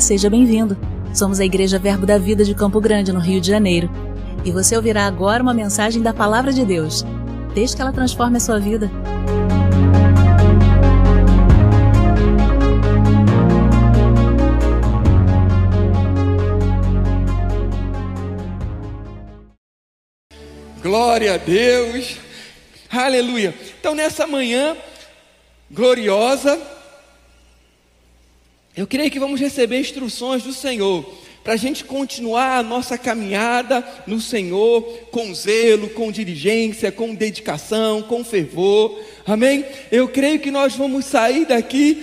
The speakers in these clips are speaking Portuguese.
Seja bem-vindo. Somos a Igreja Verbo da Vida de Campo Grande, no Rio de Janeiro. E você ouvirá agora uma mensagem da Palavra de Deus. Desde que ela transforme a sua vida. Glória a Deus. Aleluia. Então, nessa manhã gloriosa, eu creio que vamos receber instruções do Senhor para a gente continuar a nossa caminhada no Senhor com zelo, com diligência, com dedicação, com fervor. Amém? Eu creio que nós vamos sair daqui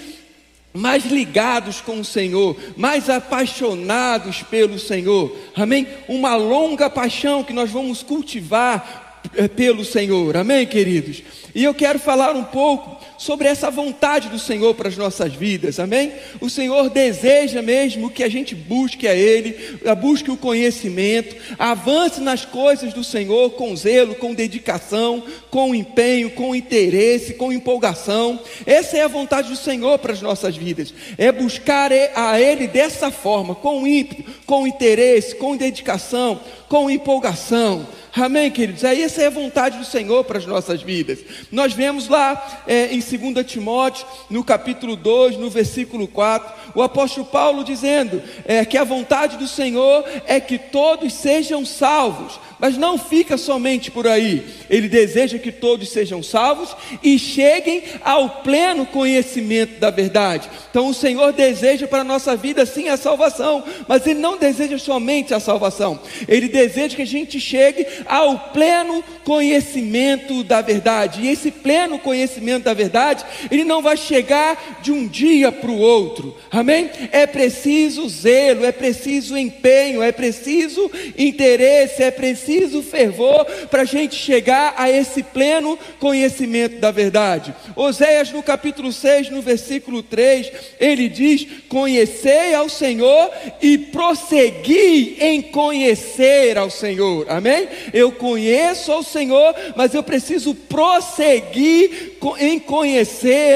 mais ligados com o Senhor, mais apaixonados pelo Senhor. Amém? Uma longa paixão que nós vamos cultivar eh, pelo Senhor. Amém, queridos? E eu quero falar um pouco sobre essa vontade do Senhor para as nossas vidas, amém? O Senhor deseja mesmo que a gente busque a Ele, busque o conhecimento, avance nas coisas do Senhor com zelo, com dedicação, com empenho, com interesse, com empolgação. Essa é a vontade do Senhor para as nossas vidas, é buscar a Ele dessa forma, com ímpeto, com interesse, com dedicação, com empolgação. Amém, queridos? Essa é a vontade do Senhor para as nossas vidas. Nós vemos lá é, em 2 Timóteo, no capítulo 2, no versículo 4, o apóstolo Paulo dizendo é, que a vontade do Senhor é que todos sejam salvos mas não fica somente por aí. Ele deseja que todos sejam salvos e cheguem ao pleno conhecimento da verdade. Então o Senhor deseja para a nossa vida sim a salvação, mas Ele não deseja somente a salvação. Ele deseja que a gente chegue ao pleno conhecimento da verdade. E esse pleno conhecimento da verdade, ele não vai chegar de um dia para o outro. Amém? É preciso zelo, é preciso empenho, é preciso interesse, é preciso preciso fervor para a gente chegar a esse pleno conhecimento da verdade. Oséias, no capítulo 6, no versículo 3, ele diz: Conhecei ao Senhor e prossegui em conhecer ao Senhor. Amém? Eu conheço ao Senhor, mas eu preciso prosseguir em conhecer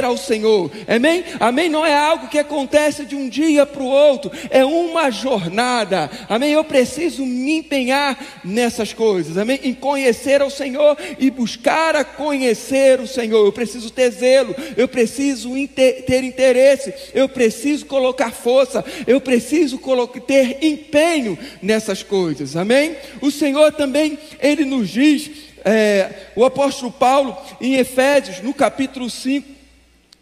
ao Senhor. Amém? Amém? Não é algo que acontece de um dia para o outro, é uma jornada. Amém? Eu preciso me empenhar nessas essas coisas, amém? Em conhecer ao Senhor e buscar a conhecer o Senhor. Eu preciso ter zelo, eu preciso ter interesse, eu preciso colocar força, eu preciso ter empenho nessas coisas, amém? O Senhor também, Ele nos diz, é, o apóstolo Paulo, em Efésios, no capítulo 5,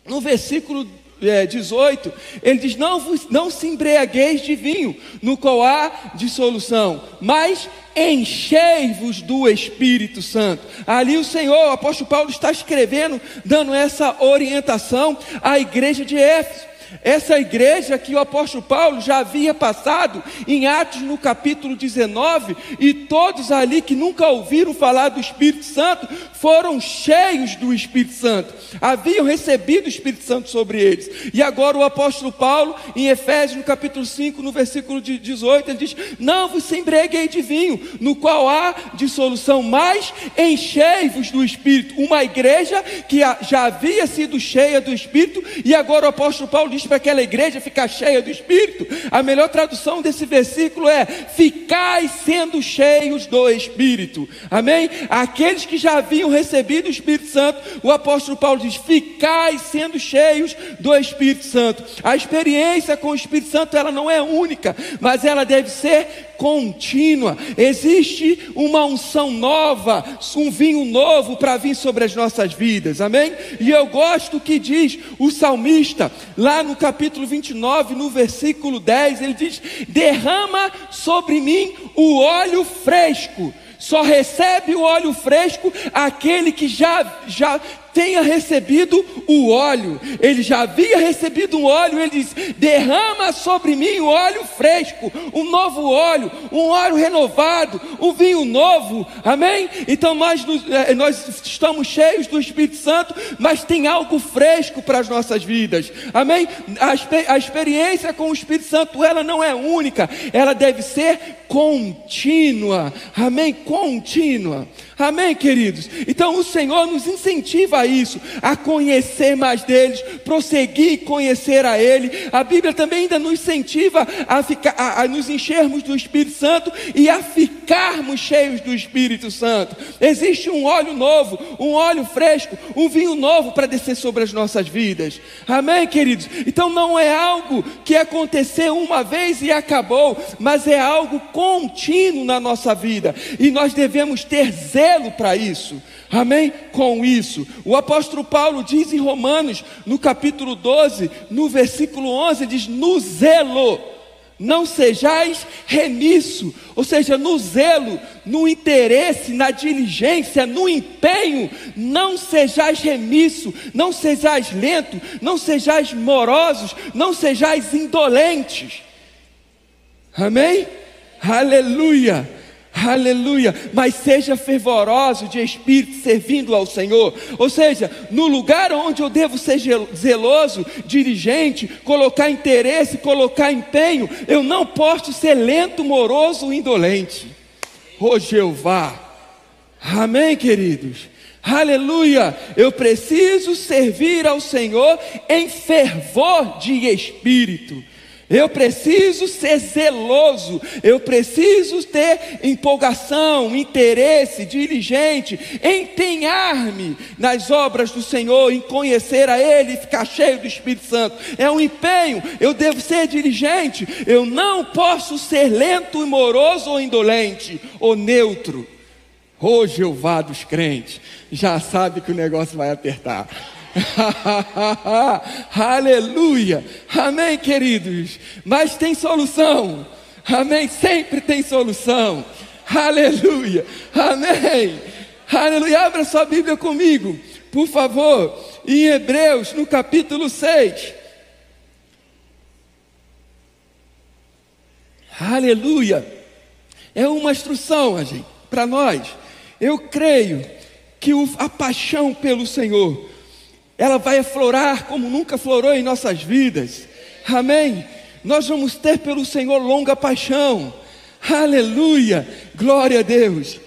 no versículo é, 18, ele diz: não, não se embriagueis de vinho, no qual há dissolução, mas enchei-vos do Espírito Santo. Ali o Senhor, o apóstolo Paulo, está escrevendo, dando essa orientação à igreja de Éfeso. Essa igreja que o apóstolo Paulo já havia passado em Atos no capítulo 19, e todos ali que nunca ouviram falar do Espírito Santo foram cheios do Espírito Santo, haviam recebido o Espírito Santo sobre eles. E agora o apóstolo Paulo, em Efésios no capítulo 5, no versículo 18, ele diz: Não vos embreguei de vinho, no qual há dissolução, mas enchei-vos do Espírito. Uma igreja que já havia sido cheia do Espírito, e agora o apóstolo Paulo diz para aquela igreja ficar cheia do Espírito. A melhor tradução desse versículo é: ficai sendo cheios do Espírito. Amém? Aqueles que já haviam recebido o Espírito Santo, o apóstolo Paulo diz: ficai sendo cheios do Espírito Santo. A experiência com o Espírito Santo ela não é única, mas ela deve ser contínua. Existe uma unção nova, um vinho novo para vir sobre as nossas vidas. Amém? E eu gosto que diz o salmista lá no capítulo 29, no versículo 10, ele diz: "Derrama sobre mim o óleo fresco". Só recebe o óleo fresco aquele que já, já tenha recebido o óleo. Ele já havia recebido um óleo, ele diz: derrama sobre mim o óleo fresco, um novo óleo, um óleo renovado, um vinho novo. Amém? Então nós, eh, nós estamos cheios do Espírito Santo, mas tem algo fresco para as nossas vidas. Amém? A, a experiência com o Espírito Santo, ela não é única, ela deve ser contínua. Amém? Contínua. Amém, queridos? Então o Senhor nos incentiva a isso, a conhecer mais deles, prosseguir conhecer a Ele. A Bíblia também ainda nos incentiva a, ficar, a, a nos enchermos do Espírito Santo e a ficarmos cheios do Espírito Santo. Existe um óleo novo, um óleo fresco, um vinho novo para descer sobre as nossas vidas. Amém, queridos? Então não é algo que aconteceu uma vez e acabou, mas é algo contínuo na nossa vida e nós devemos ter zelo para isso. Amém? Com isso, o apóstolo Paulo diz em Romanos, no capítulo 12, no versículo 11, diz: No zelo, não sejais remisso, ou seja, no zelo, no interesse, na diligência, no empenho, não sejais remisso, não sejais lento, não sejais morosos, não sejais indolentes. Amém? Aleluia! Aleluia, mas seja fervoroso de espírito servindo ao Senhor. Ou seja, no lugar onde eu devo ser zeloso, dirigente, colocar interesse, colocar empenho, eu não posso ser lento, moroso, indolente. Ô oh, Jeová, amém, queridos. Aleluia, eu preciso servir ao Senhor em fervor de espírito. Eu preciso ser zeloso, eu preciso ter empolgação, interesse, diligente, empenhar-me nas obras do Senhor, em conhecer a Ele e ficar cheio do Espírito Santo. É um empenho, eu devo ser diligente, eu não posso ser lento e moroso ou indolente ou neutro. Ô oh, Jeová dos crentes, já sabe que o negócio vai apertar. Aleluia. Amém, queridos. Mas tem solução. Amém. Sempre tem solução. Aleluia. Amém. Aleluia. Abra sua Bíblia comigo, por favor. Em Hebreus, no capítulo 6. Aleluia. É uma instrução, gente, para nós. Eu creio que a paixão pelo Senhor ela vai aflorar como nunca florou em nossas vidas. Amém? Nós vamos ter pelo Senhor longa paixão. Aleluia! Glória a Deus.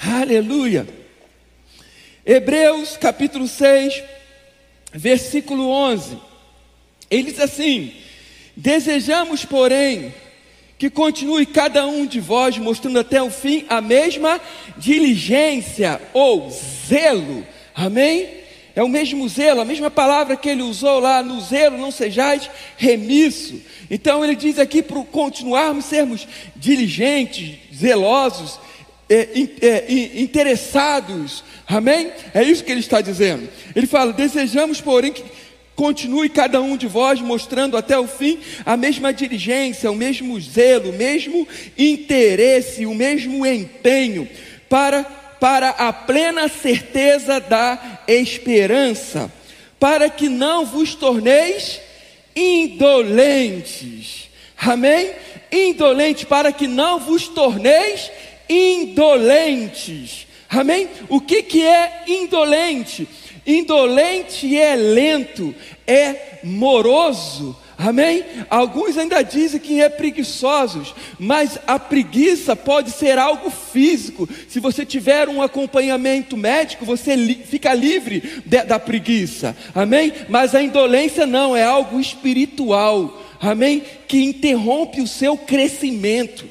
Aleluia. Hebreus capítulo 6, versículo 11. Ele diz assim: Desejamos, porém, que continue cada um de vós mostrando até o fim a mesma diligência ou zelo. Amém? É o mesmo zelo, a mesma palavra que ele usou lá no zelo, não sejais remisso. Então ele diz aqui para continuarmos sermos diligentes, zelosos, é, é, interessados. Amém? É isso que ele está dizendo. Ele fala: desejamos, porém, que continue cada um de vós mostrando até o fim a mesma diligência, o mesmo zelo, o mesmo interesse, o mesmo empenho para para a plena certeza da esperança, para que não vos torneis indolentes. Amém? Indolentes, para que não vos torneis indolentes. Amém? O que, que é indolente? Indolente é lento, é moroso Amém? Alguns ainda dizem que é preguiçosos, mas a preguiça pode ser algo físico. Se você tiver um acompanhamento médico, você li fica livre da preguiça. Amém? Mas a indolência não, é algo espiritual. Amém? Que interrompe o seu crescimento.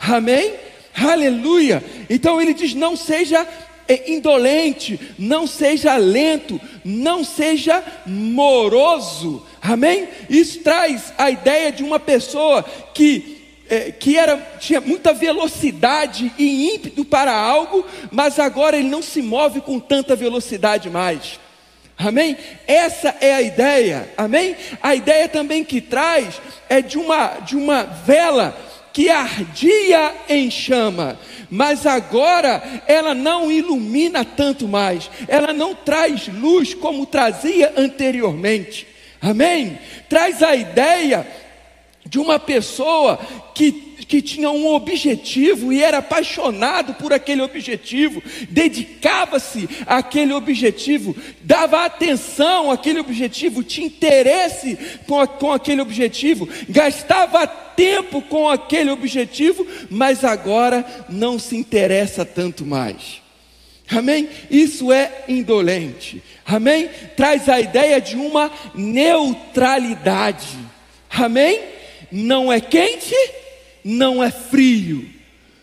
Amém? Aleluia. Então ele diz: não seja é indolente, não seja lento, não seja moroso. Amém? Isso traz a ideia de uma pessoa que é, que era, tinha muita velocidade e ímpeto para algo, mas agora ele não se move com tanta velocidade mais. Amém? Essa é a ideia. Amém? A ideia também que traz é de uma de uma vela que ardia em chama, mas agora ela não ilumina tanto mais, ela não traz luz como trazia anteriormente. Amém? Traz a ideia de uma pessoa que, que tinha um objetivo e era apaixonado por aquele objetivo, dedicava-se àquele objetivo, dava atenção àquele objetivo, tinha interesse com, a, com aquele objetivo, gastava tempo com aquele objetivo, mas agora não se interessa tanto mais. Amém? Isso é indolente. Amém? Traz a ideia de uma neutralidade. Amém? Não é quente, não é frio.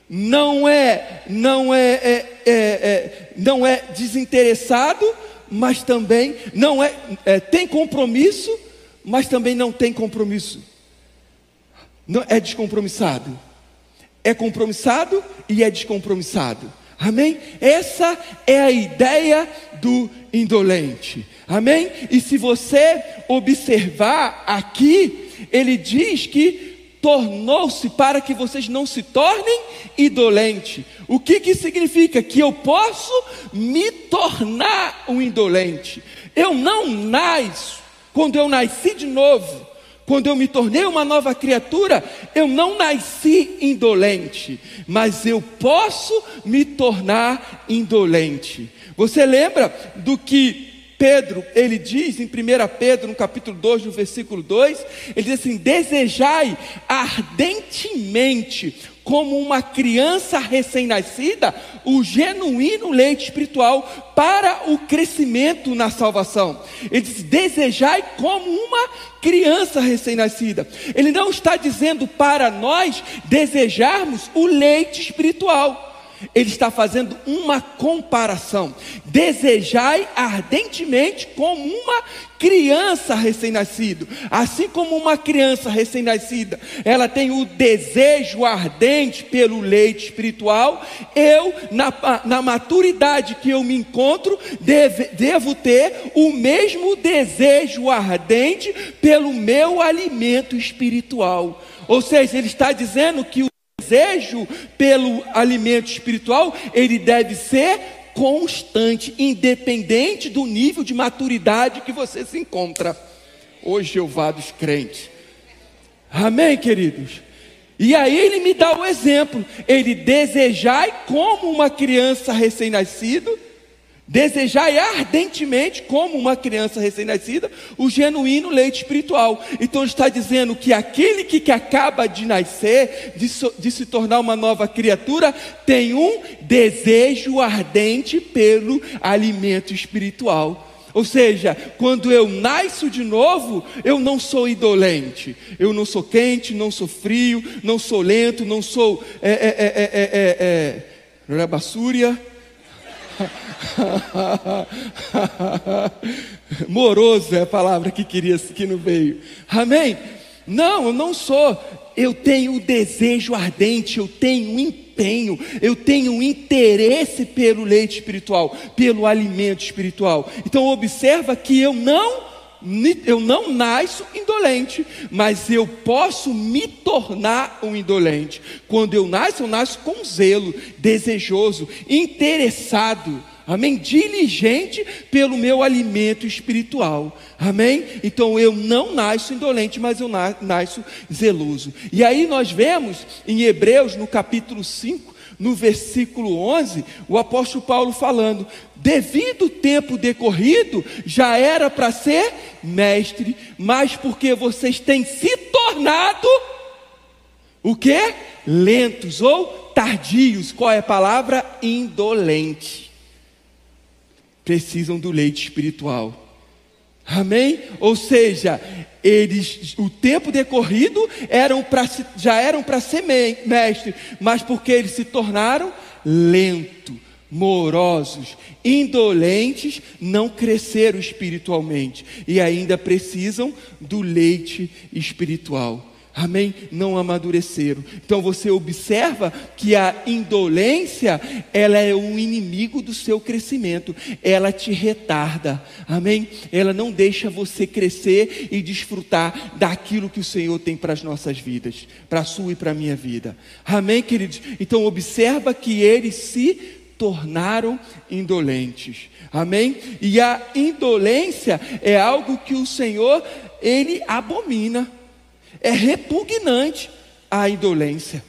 Não é, não é, é, é, é não é desinteressado, mas também não é, é, tem compromisso, mas também não tem compromisso. Não é descompromissado. É compromissado e é descompromissado. Amém? Essa é a ideia do indolente. Amém? E se você observar aqui, ele diz que tornou-se para que vocês não se tornem indolente. O que que significa? Que eu posso me tornar um indolente. Eu não nasço quando eu nasci de novo. Quando eu me tornei uma nova criatura, eu não nasci indolente, mas eu posso me tornar indolente. Você lembra do que Pedro, ele diz em 1 Pedro, no capítulo 2, no versículo 2, ele diz assim: desejai ardentemente como uma criança recém-nascida, o genuíno leite espiritual para o crescimento na salvação. Ele diz: desejai como uma criança recém-nascida. Ele não está dizendo para nós desejarmos o leite espiritual ele está fazendo uma comparação. Desejai ardentemente como uma criança recém-nascido. Assim como uma criança recém-nascida, ela tem o desejo ardente pelo leite espiritual, eu, na, na maturidade que eu me encontro, deve, devo ter o mesmo desejo ardente pelo meu alimento espiritual. Ou seja, ele está dizendo que o desejo pelo alimento espiritual, ele deve ser constante, independente do nível de maturidade que você se encontra. Hoje Jeová dos crentes. Amém, queridos? E aí ele me dá o exemplo. Ele desejai como uma criança recém-nascida Desejai ardentemente, como uma criança recém-nascida, o genuíno leite espiritual. Então está dizendo que aquele que, acaba de nascer, de, so, de se tornar uma nova criatura, tem um desejo ardente pelo alimento espiritual. Ou seja, quando eu nasço de novo, eu não sou indolente, eu não sou quente, não sou frio, não sou lento, não sou é, é, é, é, é, é, é Moroso é a palavra que queria que não veio. Amém? Não, eu não sou. Eu tenho o desejo ardente, eu tenho empenho, eu tenho interesse pelo leite espiritual, pelo alimento espiritual. Então observa que eu não eu não nasço indolente, mas eu posso me tornar um indolente. Quando eu nasço, eu nasço com zelo, desejoso, interessado amém? Diligente pelo meu alimento espiritual, amém? Então eu não nasço indolente, mas eu nasço zeloso. E aí nós vemos em Hebreus, no capítulo 5, no versículo 11, o apóstolo Paulo falando: devido tempo decorrido, já era para ser mestre, mas porque vocês têm se tornado o que? Lentos ou tardios. Qual é a palavra? Indolente precisam do leite espiritual. Amém? Ou seja, eles, o tempo decorrido eram pra, já eram para ser mestre, mas porque eles se tornaram lentos, morosos, indolentes, não cresceram espiritualmente e ainda precisam do leite espiritual. Amém? Não amadureceram. Então você observa que a indolência, ela é um inimigo do seu crescimento. Ela te retarda. Amém? Ela não deixa você crescer e desfrutar daquilo que o Senhor tem para as nossas vidas, para a sua e para a minha vida. Amém, queridos? Então observa que eles se tornaram indolentes. Amém? E a indolência é algo que o Senhor ele abomina. É repugnante a indolência.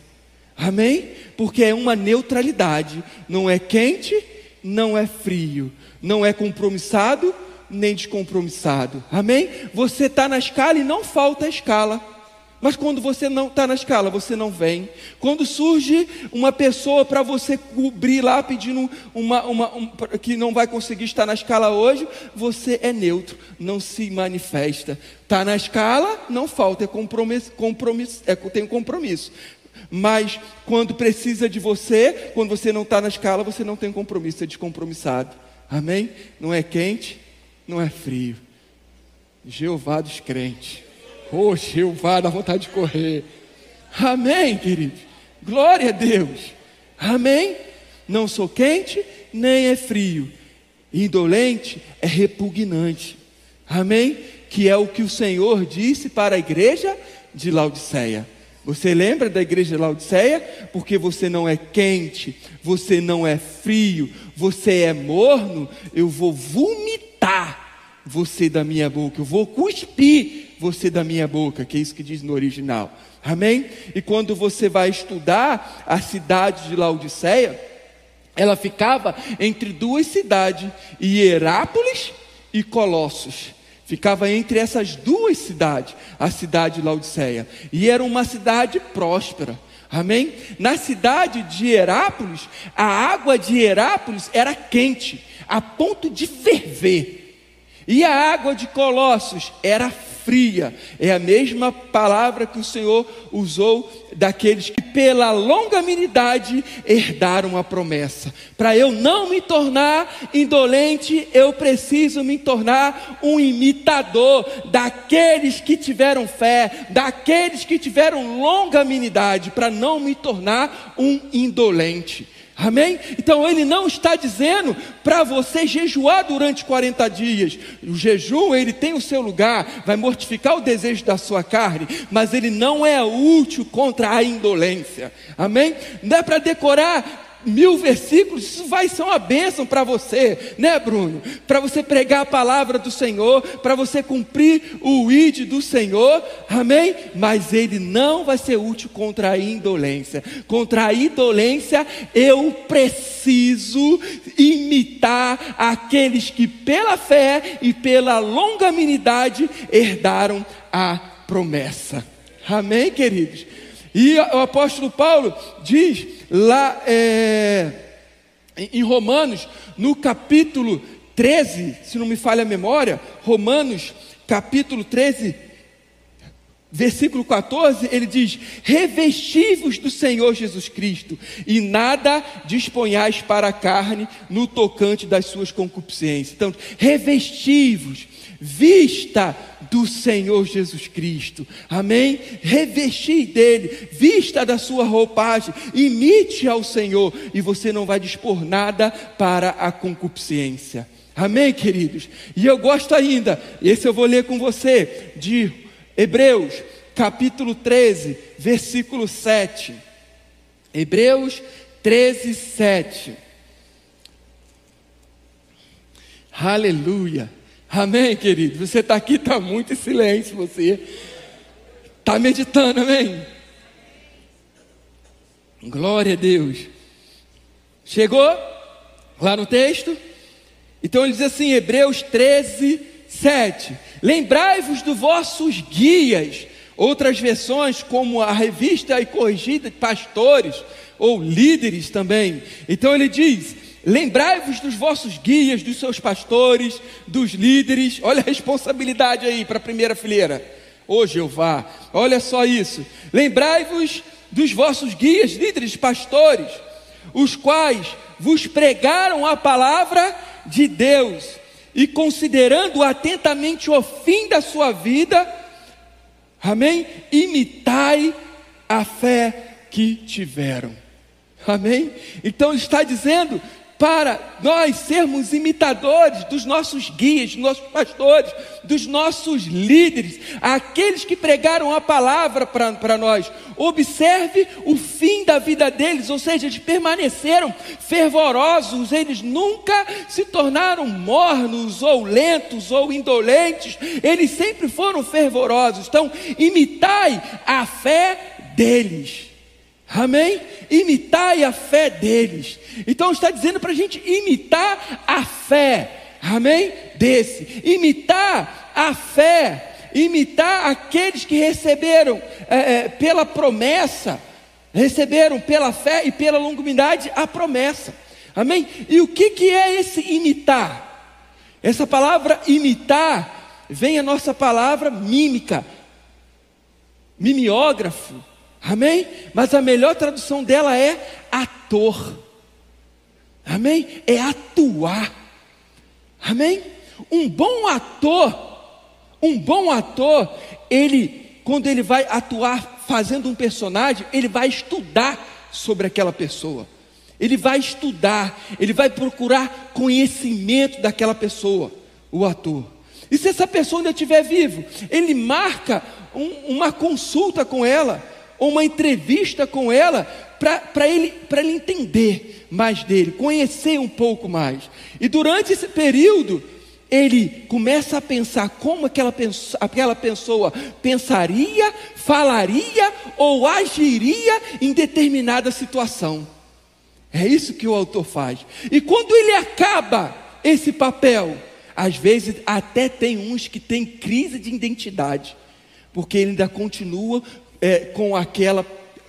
Amém? Porque é uma neutralidade. Não é quente, não é frio. Não é compromissado, nem descompromissado. Amém? Você está na escala e não falta a escala. Mas quando você não está na escala, você não vem. Quando surge uma pessoa para você cobrir lá pedindo uma, uma um, que não vai conseguir estar na escala hoje, você é neutro, não se manifesta. Está na escala, não falta, é compromisso, compromisso é, tem compromisso. Mas quando precisa de você, quando você não está na escala, você não tem compromisso, é descompromissado. Amém? Não é quente, não é frio. Jeová dos crentes. Oh, Jeová, dá vontade de correr. Amém, querido. Glória a Deus. Amém. Não sou quente, nem é frio. Indolente é repugnante. Amém? Que é o que o Senhor disse para a igreja de Laodiceia. Você lembra da igreja de Laodiceia? Porque você não é quente, você não é frio, você é morno, eu vou vomitar você da minha boca, eu vou cuspir você da minha boca, que é isso que diz no original. Amém? E quando você vai estudar a cidade de Laodiceia, ela ficava entre duas cidades, Hierápolis e Colossos. Ficava entre essas duas cidades, a cidade de Laodiceia. E era uma cidade próspera. Amém? Na cidade de Hierápolis, a água de Hierápolis era quente, a ponto de ferver. E a água de Colossos era fria. É a mesma palavra que o Senhor usou daqueles que, pela longanimidade, herdaram a promessa. Para eu não me tornar indolente, eu preciso me tornar um imitador daqueles que tiveram fé, daqueles que tiveram longanimidade, para não me tornar um indolente. Amém? Então ele não está dizendo para você jejuar durante 40 dias. O jejum, ele tem o seu lugar, vai mortificar o desejo da sua carne, mas ele não é útil contra a indolência. Amém? Não é para decorar mil versículos, isso vai ser uma bênção para você, né, Bruno? Para você pregar a palavra do Senhor, para você cumprir o id do Senhor, amém? Mas ele não vai ser útil contra a indolência. Contra a indolência, eu preciso imitar aqueles que, pela fé e pela longanimidade, herdaram a promessa. Amém, queridos? E o apóstolo Paulo diz lá é, em Romanos, no capítulo 13, se não me falha a memória, Romanos, capítulo 13, versículo 14, ele diz: Revestivos do Senhor Jesus Cristo, e nada disponhais para a carne no tocante das suas concupiscências. Então, revestivos vista do Senhor Jesus Cristo, amém? Revestir dele, vista da sua roupagem, imite ao Senhor, e você não vai dispor nada para a concupiscência, amém, queridos? E eu gosto ainda, esse eu vou ler com você, de Hebreus, capítulo 13, versículo 7. Hebreus 13, 7. Aleluia. Amém, querido? Você está aqui, está muito em silêncio, você está meditando, amém? Glória a Deus. Chegou lá no texto? Então ele diz assim, Hebreus 13, 7. Lembrai-vos dos vossos guias, outras versões, como a revista e corrigida de pastores ou líderes também. Então ele diz: Lembrai-vos dos vossos guias, dos seus pastores, dos líderes. Olha a responsabilidade aí para a primeira fileira. Ô Jeová, olha só isso. Lembrai-vos dos vossos guias, líderes, pastores, os quais vos pregaram a palavra de Deus e considerando atentamente o fim da sua vida, amém? Imitai a fé que tiveram. Amém? Então está dizendo para nós sermos imitadores dos nossos guias, dos nossos pastores, dos nossos líderes, aqueles que pregaram a palavra para nós. Observe o fim da vida deles, ou seja, eles permaneceram fervorosos, eles nunca se tornaram mornos ou lentos ou indolentes, eles sempre foram fervorosos. Então, imitai a fé deles. Amém? Imitai a fé deles. Então está dizendo para a gente imitar a fé. Amém? Desse. Imitar a fé imitar aqueles que receberam é, é, pela promessa, receberam pela fé e pela longanimidade a promessa. Amém? E o que, que é esse imitar? Essa palavra imitar vem a nossa palavra mímica, mimeógrafo. Amém? Mas a melhor tradução dela é ator. Amém? É atuar. Amém? Um bom ator, um bom ator, ele, quando ele vai atuar fazendo um personagem, ele vai estudar sobre aquela pessoa. Ele vai estudar, ele vai procurar conhecimento daquela pessoa, o ator. E se essa pessoa ainda estiver vivo, ele marca um, uma consulta com ela, uma entrevista com ela, para ele, ele entender mais dele, conhecer um pouco mais. E durante esse período, ele começa a pensar como aquela, aquela pessoa pensaria, falaria ou agiria em determinada situação. É isso que o autor faz. E quando ele acaba esse papel, às vezes até tem uns que têm crise de identidade, porque ele ainda continua é, com aquela,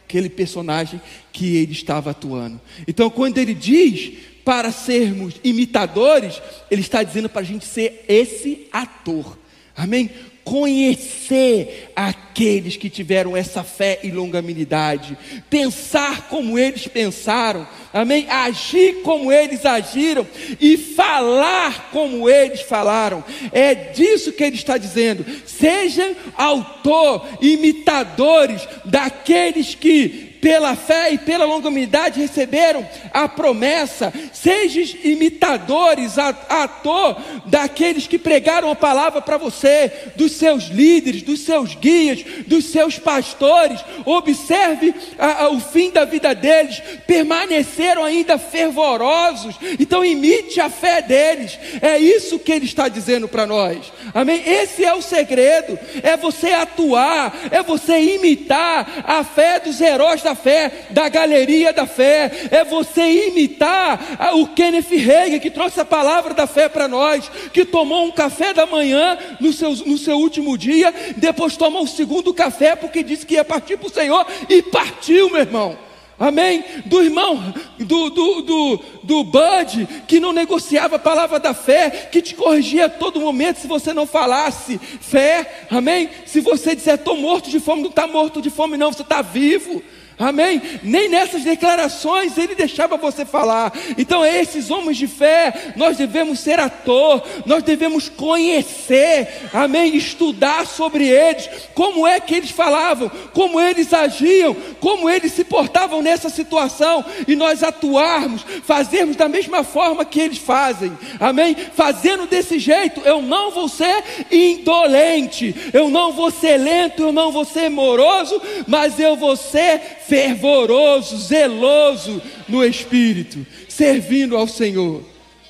aquele personagem que ele estava atuando. Então, quando ele diz para sermos imitadores, ele está dizendo para a gente ser esse ator. Amém? Conhecer aqueles que tiveram essa fé e longanimidade, pensar como eles pensaram, amém? Agir como eles agiram e falar como eles falaram. É disso que ele está dizendo. Sejam autor, imitadores daqueles que pela fé e pela longanimidade receberam a promessa, sejam imitadores, ator daqueles que pregaram a palavra para você, dos seus líderes, dos seus guias, dos seus pastores, observe a, a, o fim da vida deles, permaneceram ainda fervorosos, então imite a fé deles, é isso que ele está dizendo para nós, amém? Esse é o segredo, é você atuar, é você imitar a fé dos heróis da da fé, da galeria da fé, é você imitar o Kenneth Reagan que trouxe a palavra da fé para nós, que tomou um café da manhã no seu, no seu último dia, depois tomou o segundo café porque disse que ia partir para o Senhor e partiu, meu irmão. Amém? Do irmão, do, do, do, do Bud, que não negociava a palavra da fé, que te corrigia a todo momento se você não falasse fé. Amém? Se você disser, estou morto de fome, não está morto de fome, não, você está vivo. Amém? Nem nessas declarações ele deixava você falar. Então, esses homens de fé, nós devemos ser ator, nós devemos conhecer, amém? Estudar sobre eles, como é que eles falavam, como eles agiam, como eles se portavam nessa situação, e nós atuarmos, fazermos da mesma forma que eles fazem, amém? Fazendo desse jeito, eu não vou ser indolente, eu não vou ser lento, eu não vou ser moroso, mas eu vou ser fervoroso, zeloso no espírito, servindo ao Senhor.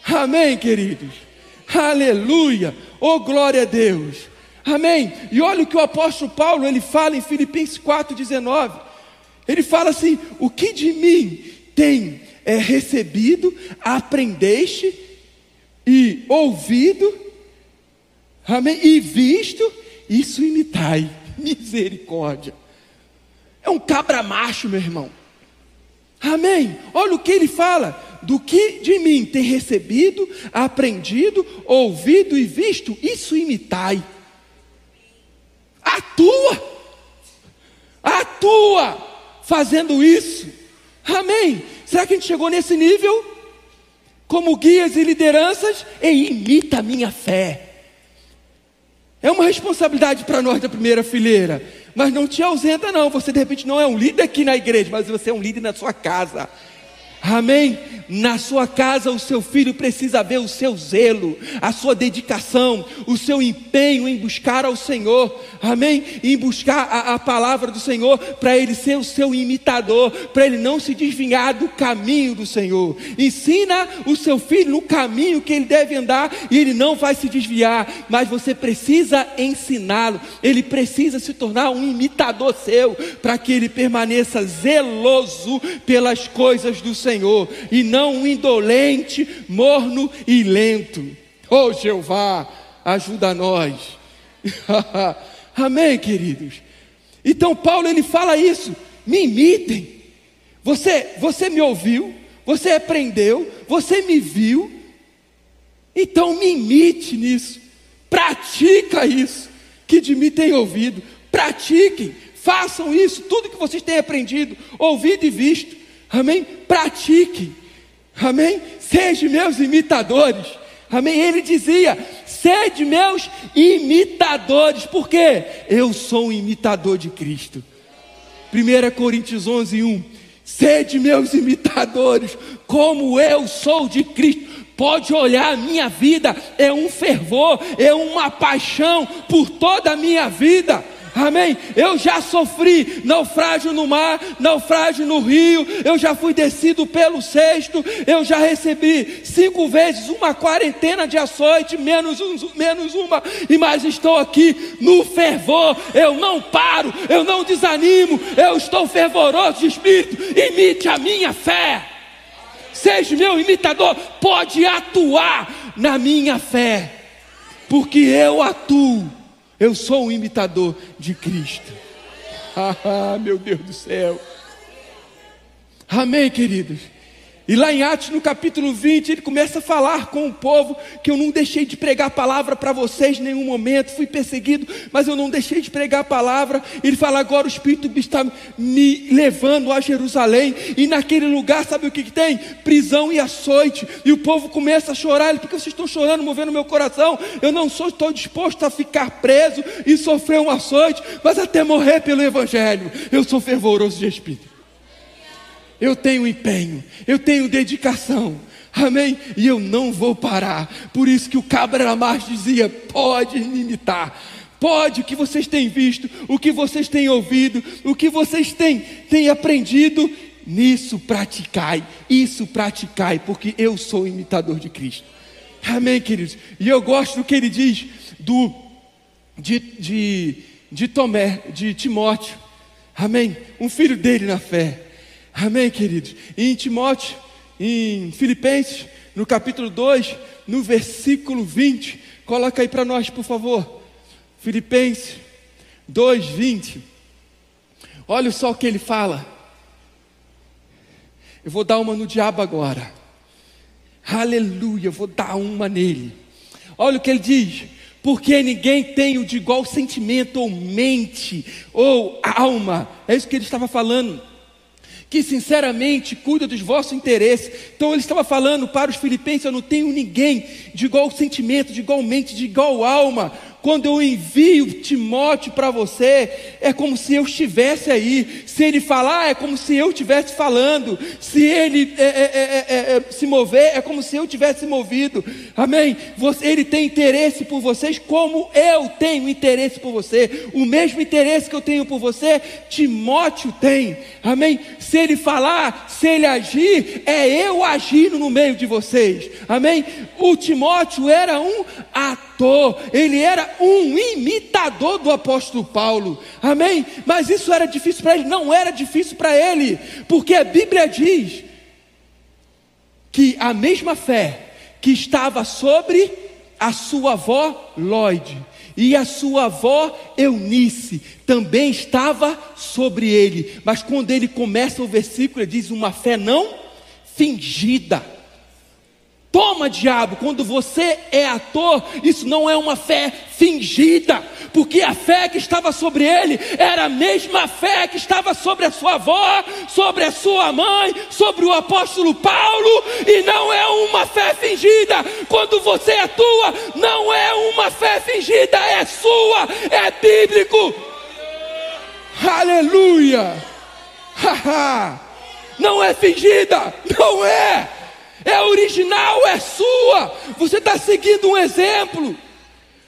Amém, queridos? Aleluia! Oh, glória a Deus! Amém? E olha o que o apóstolo Paulo ele fala em Filipenses 4,19. Ele fala assim: O que de mim tem é, recebido, aprendeste e ouvido, amém? E visto, isso imitai. Misericórdia. É um cabra macho, meu irmão. Amém. Olha o que ele fala. Do que de mim tem recebido, aprendido, ouvido e visto, isso imitai. Atua. Atua fazendo isso. Amém. Será que a gente chegou nesse nível? Como guias e lideranças, e imita a minha fé. É uma responsabilidade para nós da primeira fileira. Mas não te ausenta, não. Você de repente não é um líder aqui na igreja, mas você é um líder na sua casa. Amém? Na sua casa, o seu filho precisa ver o seu zelo, a sua dedicação, o seu empenho em buscar ao Senhor, amém? Em buscar a, a palavra do Senhor, para ele ser o seu imitador, para ele não se desviar do caminho do Senhor. Ensina o seu filho no caminho que ele deve andar e ele não vai se desviar, mas você precisa ensiná-lo, ele precisa se tornar um imitador seu, para que ele permaneça zeloso pelas coisas do Senhor. Senhor, e não um indolente, morno e lento. Oh Jeová, ajuda nós. Amém, queridos? Então Paulo ele fala isso, me imitem. Você, você me ouviu, você aprendeu, você me viu, então me imite nisso, pratica isso que de mim tem ouvido, pratiquem, façam isso, tudo que vocês têm aprendido, ouvido e visto, amém? Pratiquem, amém? Sejam meus imitadores, amém? Ele dizia: sede meus imitadores, porque eu sou um imitador de Cristo. 1 Coríntios 11, 1. Sede meus imitadores, como eu sou de Cristo. Pode olhar a minha vida, é um fervor, é uma paixão por toda a minha vida. Amém? Eu já sofri naufrágio no mar, naufrágio no rio, eu já fui descido pelo cesto, eu já recebi cinco vezes uma quarentena de açoite, menos, um, menos uma, e mais estou aqui no fervor, eu não paro, eu não desanimo, eu estou fervoroso de espírito, imite a minha fé, seja meu imitador, pode atuar na minha fé, porque eu atuo eu sou um imitador de Cristo. Ah, meu Deus do céu. Amém, queridos. E lá em Atos, no capítulo 20, ele começa a falar com o povo que eu não deixei de pregar a palavra para vocês em nenhum momento, fui perseguido, mas eu não deixei de pregar a palavra. Ele fala: agora o Espírito está me levando a Jerusalém, e naquele lugar, sabe o que, que tem? Prisão e açoite. E o povo começa a chorar: porque vocês estão chorando, movendo meu coração? Eu não sou, estou disposto a ficar preso e sofrer um açoite, mas até morrer pelo Evangelho. Eu sou fervoroso de Espírito eu tenho empenho, eu tenho dedicação, amém? E eu não vou parar. Por isso que o Cabra mais dizia: pode me imitar, pode o que vocês têm visto, o que vocês têm ouvido, o que vocês têm, têm aprendido, nisso praticai, isso praticai, porque eu sou imitador de Cristo. Amém, queridos? E eu gosto do que ele diz do de, de, de Tomé, de Timóteo, amém? Um filho dele na fé. Amém, queridos? E em Timóteo, em Filipenses, no capítulo 2, no versículo 20, coloca aí para nós, por favor. Filipenses 2, 20. Olha só o que ele fala. Eu vou dar uma no diabo agora. Aleluia, eu vou dar uma nele. Olha o que ele diz: porque ninguém tem o de igual sentimento, ou mente, ou alma. É isso que ele estava falando que sinceramente cuida dos vossos interesses. Então ele estava falando para os filipenses: eu não tenho ninguém de igual sentimento, de igual mente, de igual alma. Quando eu envio Timóteo para você, é como se eu estivesse aí. Se ele falar, é como se eu estivesse falando. Se ele é é, é, é, é, se mover, é como se eu tivesse movido. Amém? Você, ele tem interesse por vocês, como eu tenho interesse por você. O mesmo interesse que eu tenho por você, Timóteo tem. Amém? Se ele falar, se ele agir, é eu agindo no meio de vocês. Amém? O Timóteo era um ator, ele era um imitador do apóstolo Paulo. Amém? Mas isso era difícil para ele? Não era difícil para ele, porque a Bíblia diz que a mesma fé que estava sobre a sua avó Lloyd e a sua avó Eunice também estava sobre ele. Mas quando ele começa o versículo, ele diz: uma fé não fingida. Toma, diabo, quando você é ator, isso não é uma fé fingida, porque a fé que estava sobre ele era a mesma fé que estava sobre a sua avó, sobre a sua mãe, sobre o apóstolo Paulo, e não é uma fé fingida. Quando você atua, não é uma fé fingida, é sua, é bíblico. Aleluia! não é fingida, não é é original, é sua. Você está seguindo um exemplo.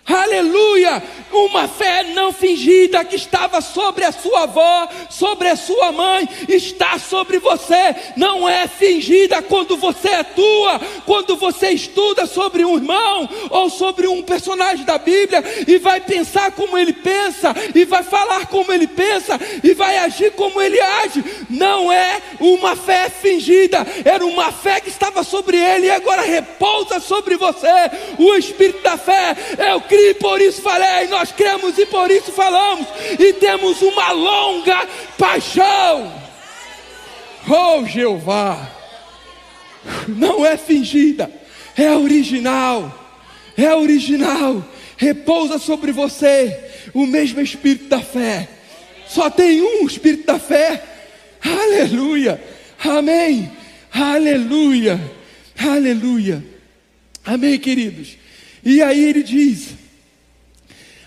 Aleluia! Uma fé não fingida que estava sobre a sua avó, sobre a sua mãe, está sobre você. Não é fingida quando você atua, quando você estuda sobre um irmão ou sobre um personagem da Bíblia e vai pensar como ele pensa, e vai falar como ele pensa, e vai agir como ele age. Não é uma fé fingida, era uma fé que estava sobre ele e agora repousa sobre você. O Espírito da fé é o criei, por isso falei, nós cremos e por isso falamos, e temos uma longa paixão. Oh Jeová, não é fingida, é original, é original. Repousa sobre você o mesmo espírito da fé. Só tem um espírito da fé. Aleluia. Amém. Aleluia. Aleluia. Amém, queridos. E aí ele diz,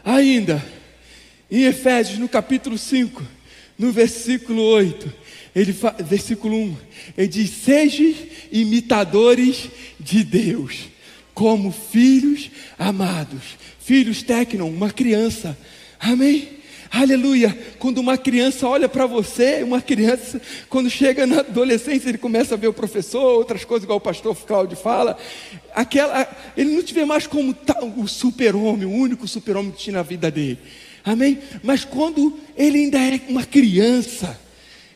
ainda, em Efésios, no capítulo 5, no versículo 8, ele versículo 1, ele diz: Sejam imitadores de Deus, como filhos amados, filhos tecnon, uma criança, amém? Aleluia. Quando uma criança olha para você, uma criança, quando chega na adolescência, ele começa a ver o professor, outras coisas, igual o pastor Cláudio fala. Aquela, ele não te vê mais como o super-homem, o único super-homem que tinha na vida dele. Amém? Mas quando ele ainda é uma criança,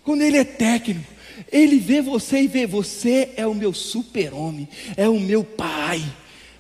quando ele é técnico, ele vê você e vê, você é o meu super-homem, é o meu pai.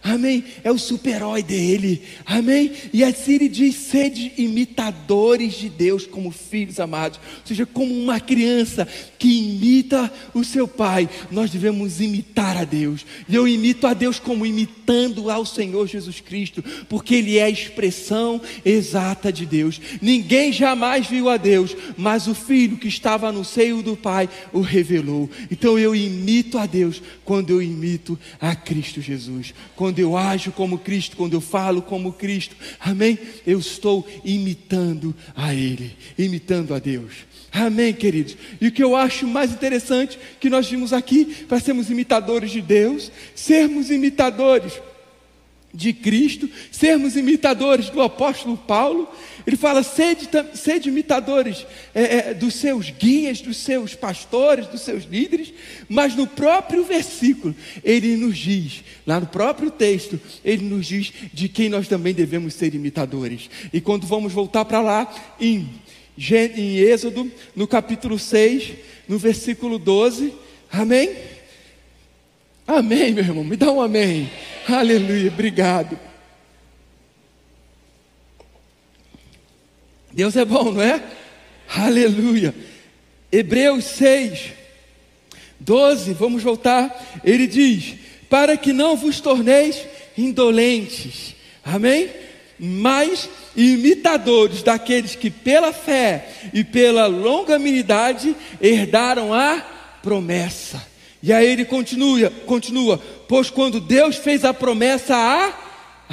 Amém? É o super-herói dele. Amém? E assim ele diz: sede imitadores de Deus como filhos amados. Ou seja, como uma criança que imita o seu pai, nós devemos imitar a Deus. E eu imito a Deus como imitando ao Senhor Jesus Cristo, porque Ele é a expressão exata de Deus. Ninguém jamais viu a Deus, mas o Filho que estava no seio do Pai o revelou. Então eu imito a Deus quando eu imito a Cristo Jesus. Quando quando eu ajo como Cristo, quando eu falo como Cristo, amém? Eu estou imitando a Ele, imitando a Deus. Amém, queridos? E o que eu acho mais interessante que nós vimos aqui, para sermos imitadores de Deus, sermos imitadores de Cristo, sermos imitadores do apóstolo Paulo. Ele fala: sede, sede imitadores é, é, dos seus guias, dos seus pastores, dos seus líderes. Mas no próprio versículo, ele nos diz, lá no próprio texto, ele nos diz de quem nós também devemos ser imitadores. E quando vamos voltar para lá, em, em Êxodo, no capítulo 6, no versículo 12, amém? Amém, meu irmão, me dá um amém. Aleluia, obrigado. Deus é bom, não é? Aleluia. Hebreus 6, 12, vamos voltar. Ele diz: Para que não vos torneis indolentes, amém? Mas imitadores daqueles que pela fé e pela longanimidade herdaram a promessa. E aí ele continua, continua, pois quando Deus fez a promessa a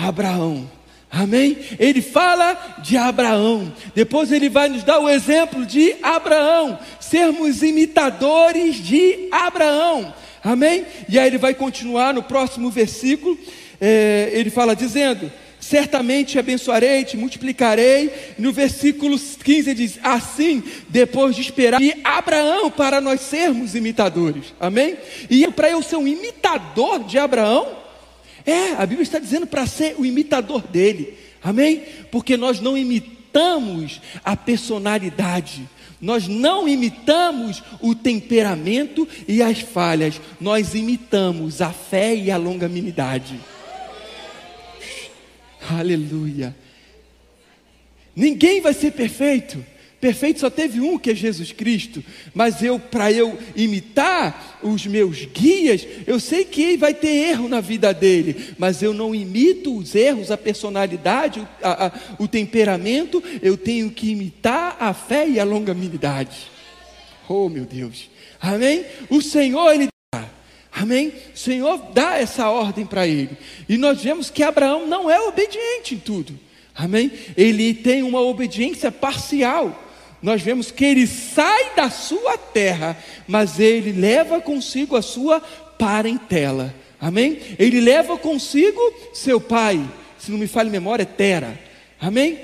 Abraão, amém? Ele fala de Abraão, depois ele vai nos dar o exemplo de Abraão, sermos imitadores de Abraão, amém? E aí ele vai continuar no próximo versículo, é, ele fala dizendo: certamente abençoarei, te multiplicarei. No versículo 15 diz: Assim, depois de esperar e Abraão para nós sermos imitadores. Amém? E para eu ser um imitador de Abraão, é, a Bíblia está dizendo para ser o imitador dele. Amém? Porque nós não imitamos a personalidade. Nós não imitamos o temperamento e as falhas, nós imitamos a fé e a longanimidade. Aleluia. Ninguém vai ser perfeito. Perfeito só teve um que é Jesus Cristo. Mas eu, para eu imitar os meus guias, eu sei que vai ter erro na vida dele. Mas eu não imito os erros, a personalidade, a, a, o temperamento. Eu tenho que imitar a fé e a longanimidade. Oh, meu Deus. Amém? O Senhor, Ele Amém? O Senhor dá essa ordem para ele. E nós vemos que Abraão não é obediente em tudo. Amém? Ele tem uma obediência parcial. Nós vemos que ele sai da sua terra, mas ele leva consigo a sua parentela. Amém? Ele leva consigo seu pai. Se não me falha memória, é Tera. Amém?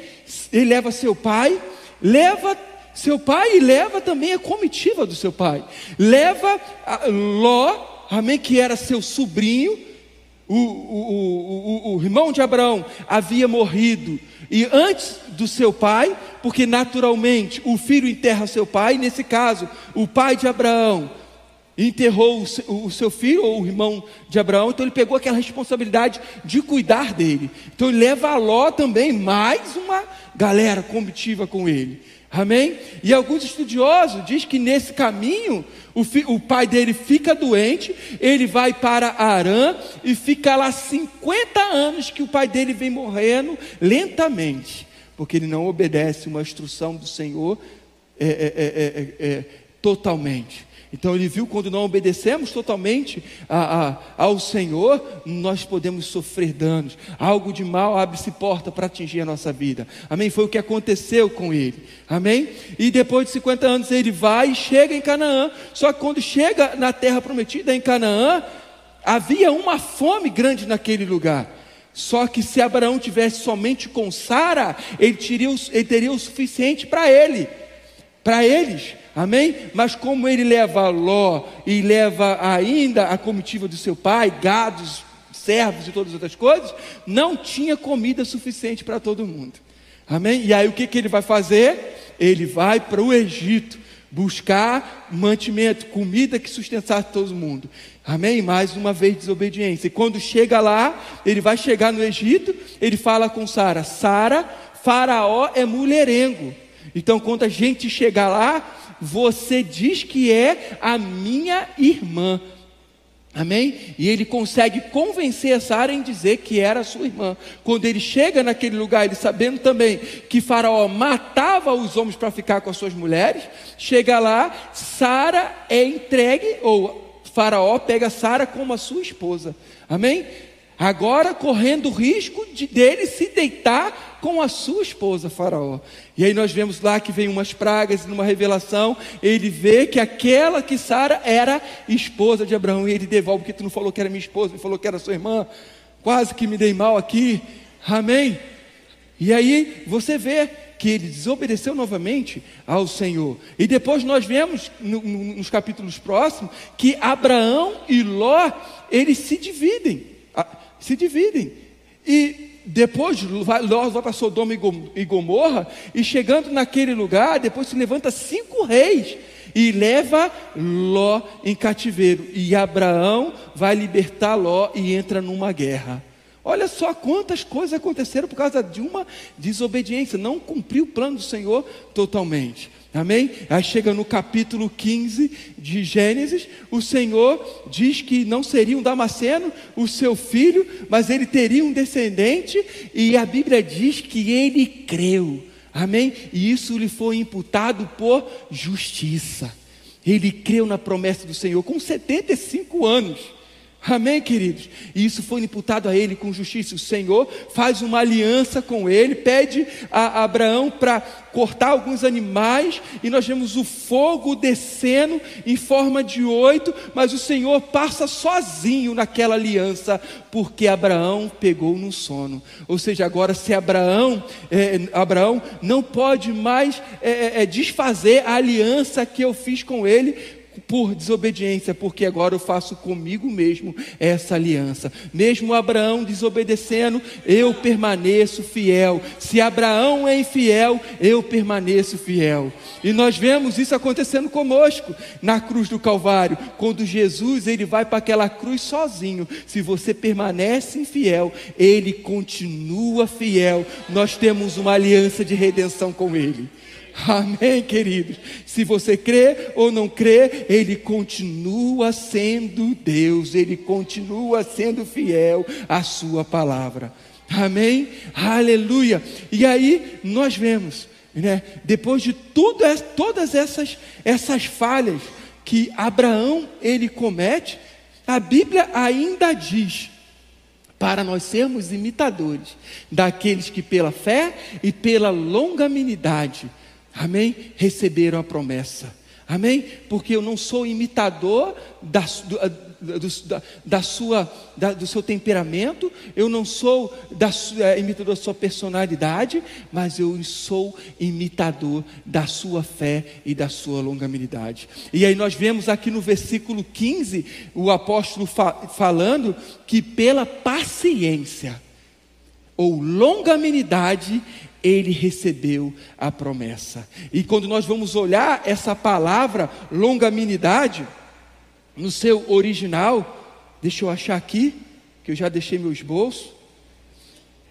Ele leva seu pai, leva seu pai e leva também a comitiva do seu pai. Leva Ló amém, que era seu sobrinho, o, o, o, o, irmão de Abraão havia morrido, e antes do seu pai, porque naturalmente o filho enterra seu pai, nesse caso, o pai de Abraão enterrou o seu filho, ou o irmão de Abraão, então ele pegou aquela responsabilidade de cuidar dele. Então ele leva a Ló também, mais uma galera comitiva com ele. Amém? E alguns estudiosos dizem que nesse caminho o, fi, o, pai dele fica doente, ele vai para Arã e fica lá 50 anos que o pai dele vem morrendo lentamente, porque ele não obedece uma instrução do Senhor é, é, é, totalmente. Então ele viu quando não obedecemos totalmente a, a, ao Senhor, nós podemos sofrer danos. Algo de mal abre-se porta para atingir a nossa vida. Amém? Foi o que aconteceu com ele. Amém? E depois de 50 anos ele vai e chega em Canaã. Só que quando chega na terra prometida em Canaã, havia uma fome grande naquele lugar. Só que se Abraão tivesse somente com Sara, ele, ele teria o suficiente para ele, para eles. Amém? Mas como ele leva Ló e leva ainda a comitiva do seu pai, gados, servos e todas as outras coisas, não tinha comida suficiente para todo mundo. Amém? E aí o que, que ele vai fazer? Ele vai para o Egito buscar mantimento, comida que sustentasse todo mundo. Amém? Mais uma vez desobediência. E quando chega lá, ele vai chegar no Egito, ele fala com Sara: Sara, Faraó é mulherengo. Então, quando a gente chegar lá, você diz que é a minha irmã. Amém? E ele consegue convencer a Sara em dizer que era sua irmã. Quando ele chega naquele lugar, ele sabendo também que Faraó matava os homens para ficar com as suas mulheres, chega lá, Sara é entregue, ou Faraó pega Sara como a sua esposa. Amém? Agora correndo o risco de dele se deitar com a sua esposa, Faraó. E aí nós vemos lá que vem umas pragas e numa revelação, ele vê que aquela que Sara era esposa de Abraão, e ele devolve, porque tu não falou que era minha esposa, me falou que era sua irmã. Quase que me dei mal aqui. Amém? E aí você vê que ele desobedeceu novamente ao Senhor. E depois nós vemos no, no, nos capítulos próximos que Abraão e Ló, eles se dividem se dividem. E depois vai, vai para Sodoma e Gomorra, e chegando naquele lugar, depois se levanta cinco reis e leva Ló em cativeiro. E Abraão vai libertar Ló e entra numa guerra. Olha só quantas coisas aconteceram por causa de uma desobediência, não cumpriu o plano do Senhor totalmente. Amém? Aí chega no capítulo 15 de Gênesis, o Senhor diz que não seria um Damasceno o seu filho, mas ele teria um descendente, e a Bíblia diz que ele creu. Amém? E isso lhe foi imputado por justiça. Ele creu na promessa do Senhor com 75 anos. Amém, queridos? E isso foi imputado a ele com justiça. O Senhor faz uma aliança com ele, pede a Abraão para cortar alguns animais, e nós vemos o fogo descendo em forma de oito, mas o Senhor passa sozinho naquela aliança, porque Abraão pegou no sono. Ou seja, agora se Abraão, é, Abraão não pode mais é, é, é desfazer a aliança que eu fiz com ele, por desobediência, porque agora eu faço comigo mesmo essa aliança. Mesmo Abraão desobedecendo, eu permaneço fiel. Se Abraão é infiel, eu permaneço fiel. E nós vemos isso acontecendo conosco na cruz do Calvário, quando Jesus ele vai para aquela cruz sozinho. Se você permanece infiel, ele continua fiel. Nós temos uma aliança de redenção com ele. Amém, queridos? Se você crê ou não crê, Ele continua sendo Deus, Ele continua sendo fiel à Sua palavra. Amém? Aleluia. E aí nós vemos, né, depois de tudo, todas essas, essas falhas que Abraão ele comete, a Bíblia ainda diz para nós sermos imitadores daqueles que pela fé e pela longanimidade Amém? Receberam a promessa. Amém? Porque eu não sou imitador da, do, da, da sua, da, do seu temperamento, eu não sou é, imitador da sua personalidade, mas eu sou imitador da sua fé e da sua longanimidade. E aí nós vemos aqui no versículo 15 o apóstolo fa, falando que pela paciência ou longanimidade ele recebeu a promessa. E quando nós vamos olhar essa palavra longanimidade, no seu original, deixa eu achar aqui, que eu já deixei meu esboço.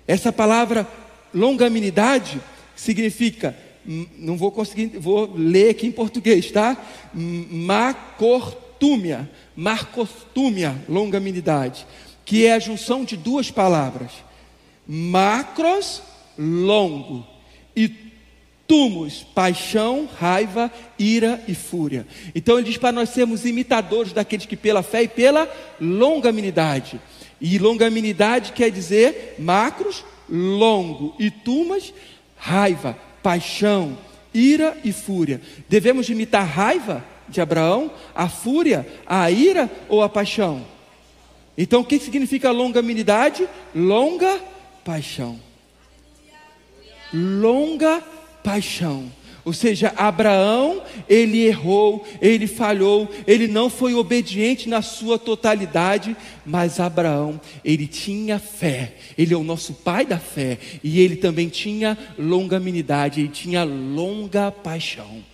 Essa palavra longanimidade significa, não vou conseguir, vou ler aqui em português, tá? Macortúmia, marcostúmia, longanimidade, que é a junção de duas palavras. Macros, longo, e tumos, paixão, raiva, ira e fúria. Então ele diz para nós sermos imitadores daqueles que pela fé e pela longanimidade. E longanimidade quer dizer macros, longo, e tumas, raiva, paixão, ira e fúria. Devemos imitar a raiva de Abraão, a fúria, a ira ou a paixão? Então o que significa longanimidade? Longa paixão. Longa paixão. Ou seja, Abraão, ele errou, ele falhou, ele não foi obediente na sua totalidade, mas Abraão, ele tinha fé, ele é o nosso pai da fé, e ele também tinha longanimidade, ele tinha longa paixão.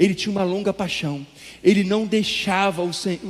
Ele tinha uma longa paixão. Ele não deixava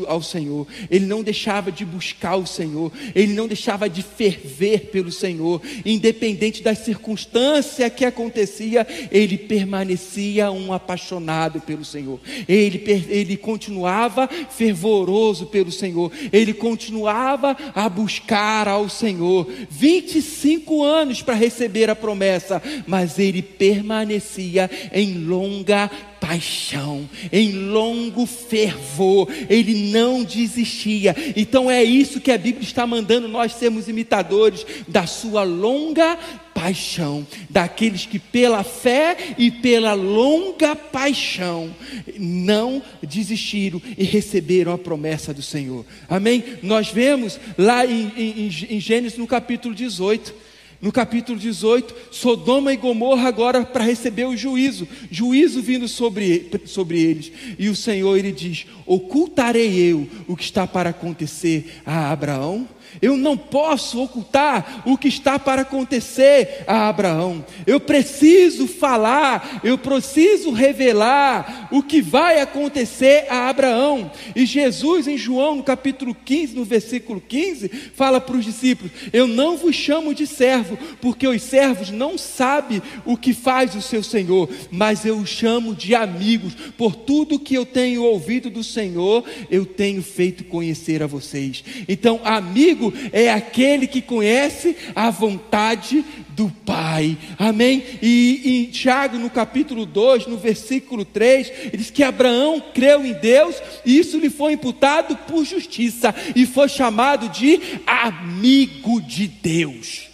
ao Senhor, ele não deixava de buscar o Senhor, ele não deixava de ferver pelo Senhor, independente das circunstâncias que acontecia, ele permanecia um apaixonado pelo Senhor, ele, ele continuava fervoroso pelo Senhor, ele continuava a buscar ao Senhor, 25 anos para receber a promessa, mas ele permanecia em longa paixão, em longo fervor, ele não desistia. Então é isso que a Bíblia está mandando nós sermos imitadores da sua longa paixão, daqueles que pela fé e pela longa paixão não desistiram e receberam a promessa do Senhor. Amém? Nós vemos lá em, em, em Gênesis no capítulo 18 no capítulo 18, Sodoma e Gomorra agora para receber o juízo, juízo vindo sobre, sobre eles. E o Senhor ele diz: Ocultarei eu o que está para acontecer a Abraão eu não posso ocultar o que está para acontecer a Abraão. Eu preciso falar, eu preciso revelar o que vai acontecer a Abraão. E Jesus, em João, no capítulo 15, no versículo 15, fala para os discípulos: Eu não vos chamo de servo, porque os servos não sabem o que faz o seu Senhor, mas eu os chamo de amigos. Por tudo que eu tenho ouvido do Senhor, eu tenho feito conhecer a vocês. Então, amigo amigo é aquele que conhece a vontade do Pai. Amém? E em Tiago, no capítulo 2, no versículo 3, ele diz que Abraão creu em Deus e isso lhe foi imputado por justiça e foi chamado de amigo de Deus.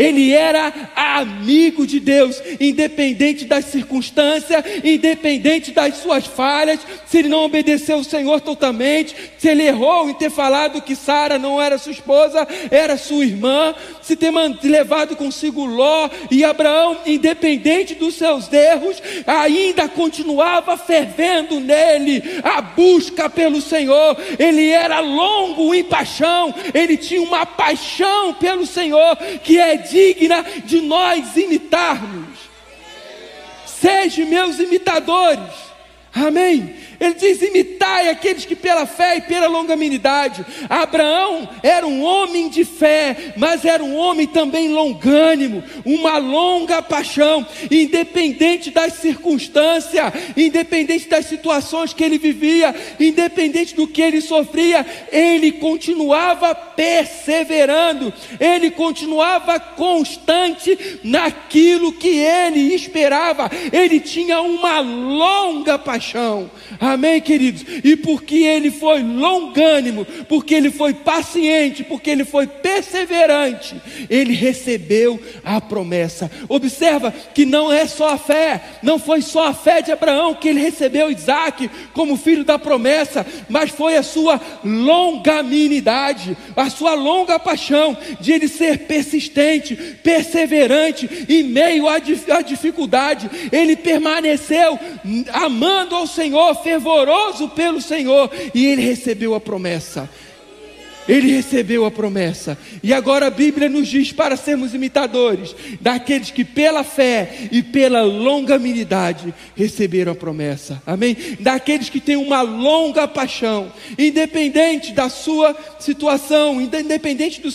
Ele era amigo de Deus, independente das circunstâncias, independente das suas falhas, se ele não obedeceu o Senhor totalmente, se ele errou em ter falado que Sara não era sua esposa, era sua irmã, se ter levado consigo Ló e Abraão, independente dos seus erros, ainda continuava fervendo nele a busca pelo Senhor. Ele era longo em paixão, ele tinha uma paixão pelo Senhor que é digna de nós imitarmos. Sejam meus imitadores. Amém. Ele diz: imitai aqueles que pela fé e pela longanimidade. Abraão era um homem de fé, mas era um homem também longânimo, uma longa paixão, independente das circunstâncias, independente das situações que ele vivia, independente do que ele sofria, ele continuava perseverando, ele continuava constante naquilo que ele esperava, ele tinha uma longa paixão. Amém, queridos? E porque ele foi longânimo, porque ele foi paciente, porque ele foi perseverante, ele recebeu a promessa. Observa que não é só a fé, não foi só a fé de Abraão que ele recebeu Isaac como filho da promessa, mas foi a sua longanimidade, a sua longa paixão de ele ser persistente, perseverante em meio à dificuldade. Ele permaneceu amando ao Senhor, fervoroso pelo Senhor, e ele recebeu a promessa. ele recebeu a promessa. E agora a Bíblia nos diz para sermos imitadores daqueles que pela fé e pela longanimidade receberam a promessa. Amém? Daqueles que têm uma longa paixão, independente da sua situação, independente do,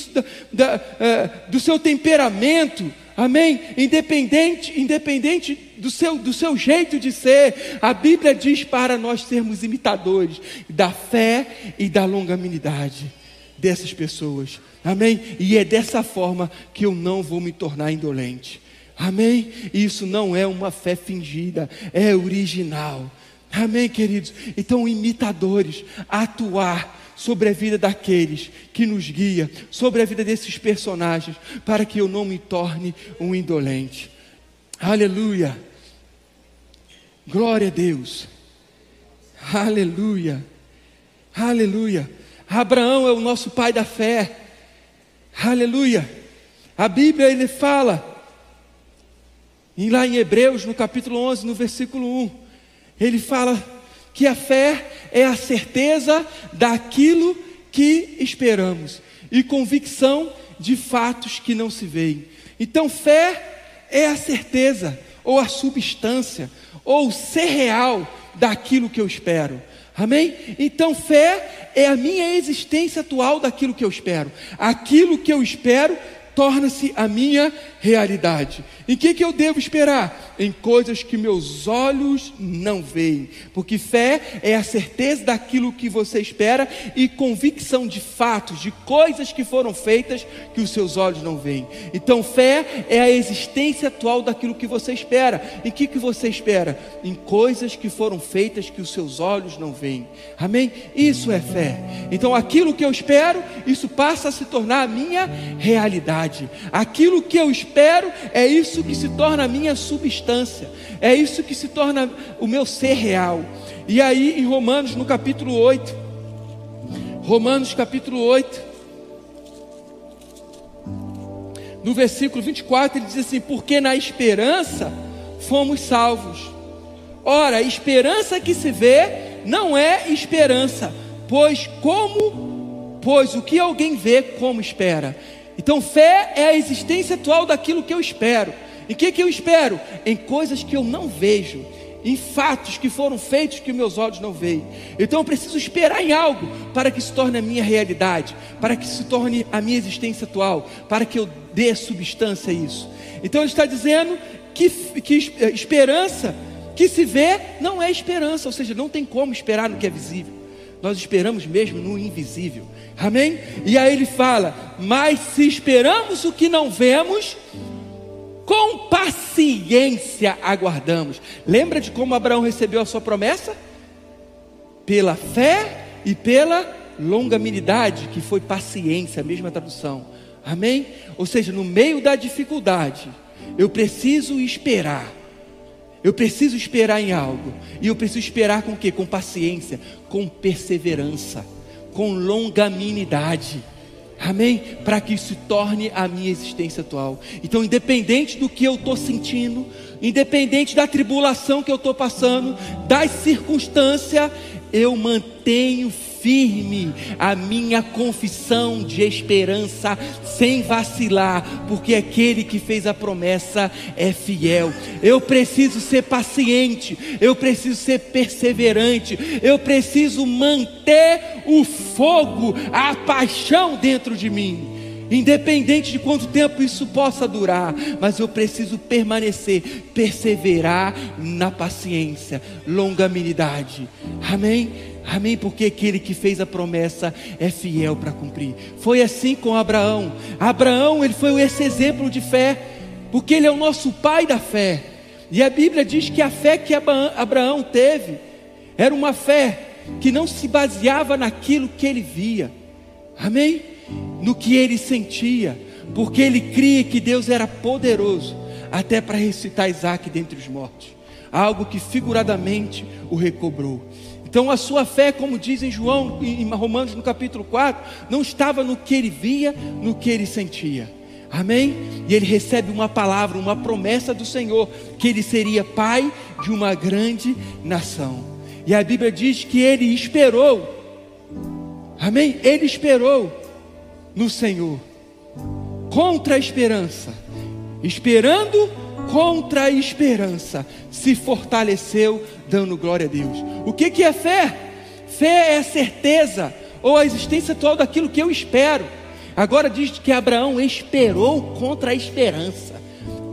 da, uh, do seu temperamento. Amém? Independente, independente do seu, do seu jeito de ser, a Bíblia diz para nós sermos imitadores da fé e da longanimidade dessas pessoas. Amém? E é dessa forma que eu não vou me tornar indolente. Amém? Isso não é uma fé fingida, é original. Amém, queridos? Então, imitadores, atuar sobre a vida daqueles que nos guia, sobre a vida desses personagens, para que eu não me torne um indolente. Aleluia. Glória a Deus. Aleluia. Aleluia. Abraão é o nosso pai da fé. Aleluia. A Bíblia ele fala, e lá em Hebreus, no capítulo 11, no versículo 1, ele fala que a fé é a certeza daquilo que esperamos e convicção de fatos que não se veem. Então, fé é a certeza, ou a substância, ou ser real daquilo que eu espero. Amém? Então, fé é a minha existência atual daquilo que eu espero. Aquilo que eu espero torna-se a minha realidade. Em que, que eu devo esperar? Em coisas que meus olhos não veem. Porque fé é a certeza daquilo que você espera e convicção de fatos, de coisas que foram feitas que os seus olhos não veem. Então, fé é a existência atual daquilo que você espera. Em que, que você espera? Em coisas que foram feitas que os seus olhos não veem. Amém? Isso é fé. Então, aquilo que eu espero, isso passa a se tornar a minha realidade. Aquilo que eu espero é isso que se torna a minha substância, é isso que se torna o meu ser real. E aí em Romanos, no capítulo 8, Romanos capítulo 8, no versículo 24, ele diz assim: Porque na esperança fomos salvos. Ora, esperança que se vê não é esperança, pois como, pois o que alguém vê como espera. Então, fé é a existência atual daquilo que eu espero. Em que, que eu espero? Em coisas que eu não vejo, em fatos que foram feitos que meus olhos não veem. Então eu preciso esperar em algo para que se torne a minha realidade, para que se torne a minha existência atual, para que eu dê substância a isso. Então ele está dizendo que, que esperança que se vê não é esperança, ou seja, não tem como esperar no que é visível. Nós esperamos mesmo no invisível. Amém? E aí ele fala: Mas se esperamos o que não vemos, com paciência aguardamos. Lembra de como Abraão recebeu a sua promessa? Pela fé e pela longanimidade, que foi paciência, a mesma tradução. Amém? Ou seja, no meio da dificuldade, eu preciso esperar. Eu preciso esperar em algo. E eu preciso esperar com o quê? Com paciência, com perseverança, com longanimidade. Amém? Para que isso se torne a minha existência atual. Então, independente do que eu estou sentindo, independente da tribulação que eu estou passando, das circunstâncias, eu mantenho firme a minha confissão de esperança, sem vacilar, porque aquele que fez a promessa é fiel. Eu preciso ser paciente, eu preciso ser perseverante, eu preciso manter o fogo, a paixão dentro de mim. Independente de quanto tempo isso possa durar, mas eu preciso permanecer, perseverar na paciência, longanimidade. Amém? Amém? Porque aquele que fez a promessa é fiel para cumprir. Foi assim com Abraão. Abraão, ele foi esse exemplo de fé, porque ele é o nosso pai da fé. E a Bíblia diz que a fé que Abraão teve era uma fé que não se baseava naquilo que ele via. Amém? No que ele sentia, porque ele cria que Deus era poderoso até para ressuscitar Isaac dentre os mortos. Algo que figuradamente o recobrou. Então a sua fé, como diz em João, em Romanos no capítulo 4, não estava no que ele via, no que ele sentia. Amém? E ele recebe uma palavra, uma promessa do Senhor, que ele seria pai de uma grande nação. E a Bíblia diz que ele esperou. Amém? Ele esperou no Senhor, contra a esperança, esperando contra a esperança, se fortaleceu, dando glória a Deus. O que, que é fé? Fé é a certeza ou a existência toda daquilo que eu espero. Agora diz que Abraão esperou contra a esperança.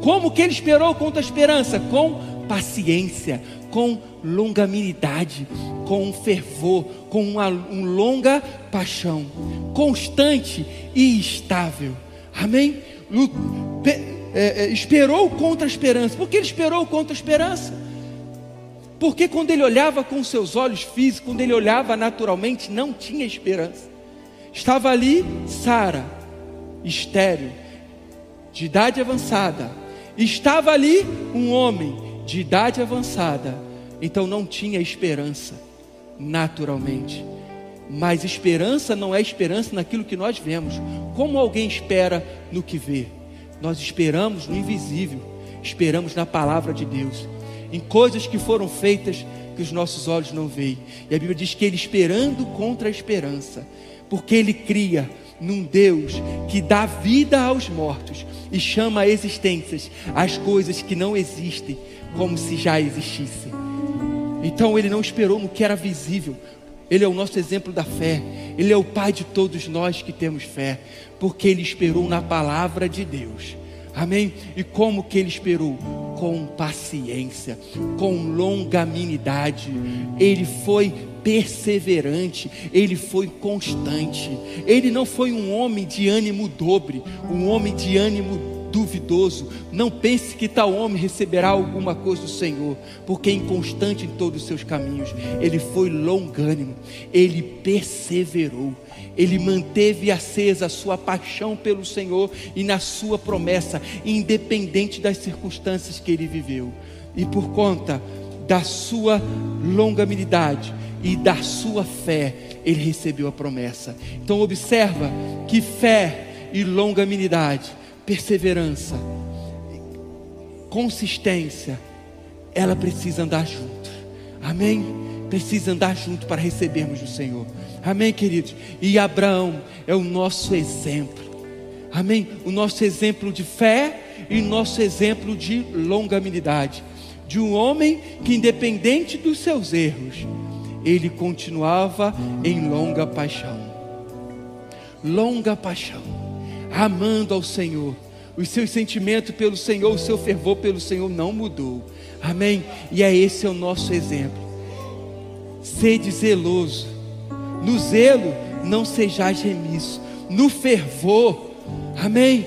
Como que ele esperou contra a esperança? Com paciência, com longanimidade, com fervor, com uma um longa paixão, constante e estável. Amém? É, é, esperou contra a esperança. Por que ele esperou contra a esperança? Porque quando ele olhava com seus olhos físicos, quando ele olhava naturalmente, não tinha esperança. Estava ali Sara, estéril, de idade avançada. Estava ali um homem de idade avançada. Então não tinha esperança, naturalmente. Mas esperança não é esperança naquilo que nós vemos. Como alguém espera no que vê? Nós esperamos no invisível, esperamos na palavra de Deus, em coisas que foram feitas que os nossos olhos não veem. E a Bíblia diz que ele esperando contra a esperança, porque ele cria num Deus que dá vida aos mortos e chama a existências as coisas que não existem como se já existissem. Então ele não esperou no que era visível. Ele é o nosso exemplo da fé. Ele é o pai de todos nós que temos fé porque ele esperou na palavra de Deus. Amém? E como que ele esperou? Com paciência, com longanimidade. Ele foi perseverante, ele foi constante. Ele não foi um homem de ânimo dobre, um homem de ânimo duvidoso, não pense que tal homem receberá alguma coisa do Senhor, porque é inconstante em todos os seus caminhos. Ele foi longânimo, ele perseverou, ele manteve acesa a sua paixão pelo Senhor e na sua promessa, independente das circunstâncias que ele viveu. E por conta da sua longanimidade e da sua fé, ele recebeu a promessa. Então observa que fé e longanimidade perseverança, consistência, ela precisa andar junto. Amém? Precisa andar junto para recebermos do Senhor. Amém, queridos? E Abraão é o nosso exemplo. Amém? O nosso exemplo de fé e nosso exemplo de longanimidade. De um homem que, independente dos seus erros, ele continuava em longa paixão. Longa paixão amando ao Senhor. Os seus sentimentos pelo Senhor, o seu fervor pelo Senhor não mudou. Amém? E é esse é o nosso exemplo. Sede zeloso. No zelo, não sejais remisso. No fervor, amém?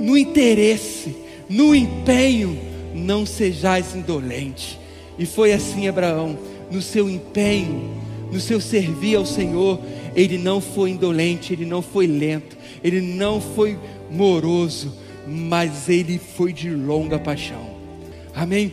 No interesse, no empenho, não sejais indolente. E foi assim Abraão, no seu empenho, no seu servir ao Senhor, ele não foi indolente, ele não foi lento, ele não foi moroso, mas ele foi de longa paixão. Amém?